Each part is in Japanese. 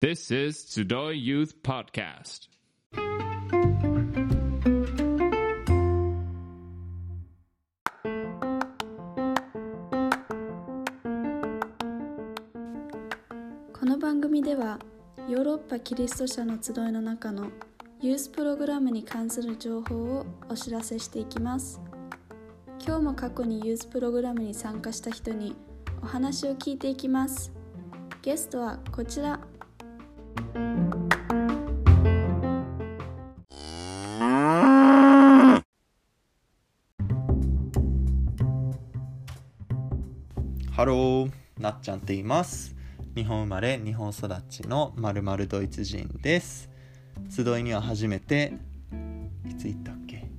This is Tsudoy Youth Podcast. この番組ではヨーロッパキリスト者の集いの中のユースプログラムに関する情報をお知らせしていきます。今日も過去にユースプログラムに参加した人にお話を聞いていきます。ゲストはこちら。ハロー、なっちゃんって言います。日本生まれ、日本育ちのまるまるドイツ人です。集いには初めて、いつ行ったっけ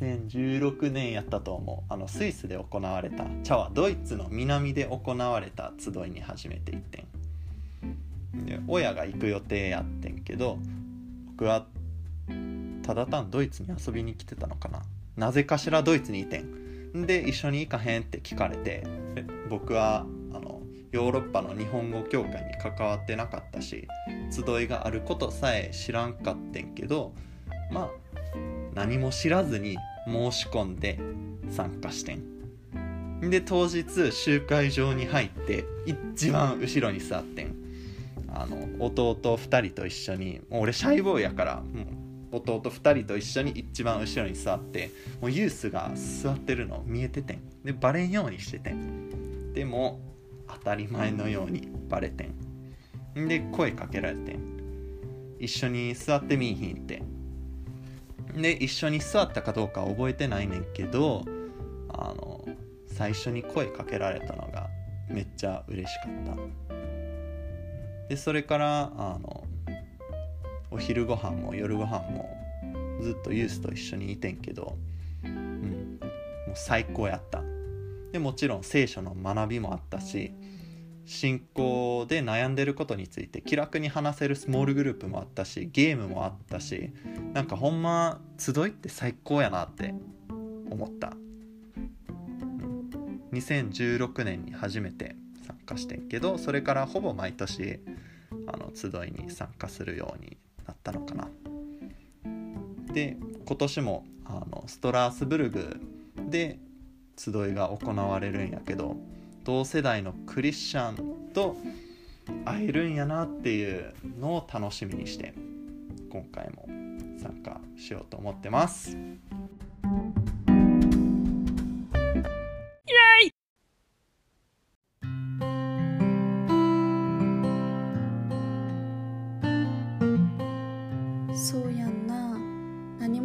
?2016 年やったと思う。あの、スイスで行われた、茶はドイツの南で行われた集いに初めて行ってん。親が行く予定やってんけど、僕はただ単ドイツに遊びに来てたのかな。なぜかしらドイツにいてん。で一緒に行かへんって聞かれて僕はあのヨーロッパの日本語協会に関わってなかったし集いがあることさえ知らんかってんけどまあ何も知らずに申し込んで参加してんで当日集会場に入って一番後ろに座ってんあの弟2人と一緒にもう俺シャイボーイやからもう弟2人と一緒に一番後ろに座ってもうユースが座ってるの見えててん。でバレんようにしててん。でも当たり前のようにバレてん。で声かけられてん。一緒に座ってみいひんって。で一緒に座ったかどうか覚えてないねんけどあの最初に声かけられたのがめっちゃ嬉しかった。でそれからあのお昼ご飯も夜ご飯もずっとユースと一緒にいてんけど、うん、もう最高やった。でもちろん聖書の学びもあったし信仰で悩んでることについて気楽に話せるスモールグループもあったしゲームもあったしなんかほんま集いって最高やなって思った、2016年に初めて参加してんけどそれからほぼ毎年あの集いに参加するようになったのかな。で今年もあのストラースブルグで集いが行われるんやけど同世代のクリスチャンと会えるんやなっていうのを楽しみにして今回も参加しようと思ってます。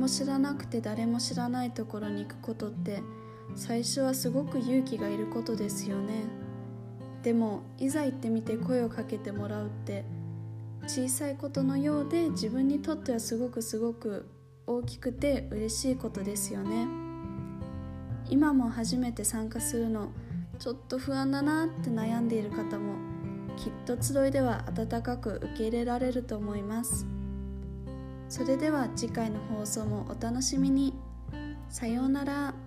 も知らなくて誰も知らないところに行くことって最初はすごく勇気がいることですよね。でもいざ行ってみて声をかけてもらうって小さいことのようで自分にとってはすごくすごく大きくて嬉しいことですよね。今も初めて参加するのちょっと不安だなって悩んでいる方もきっと集いでは温かく受け入れられると思います。それでは次回の放送もお楽しみにさようなら。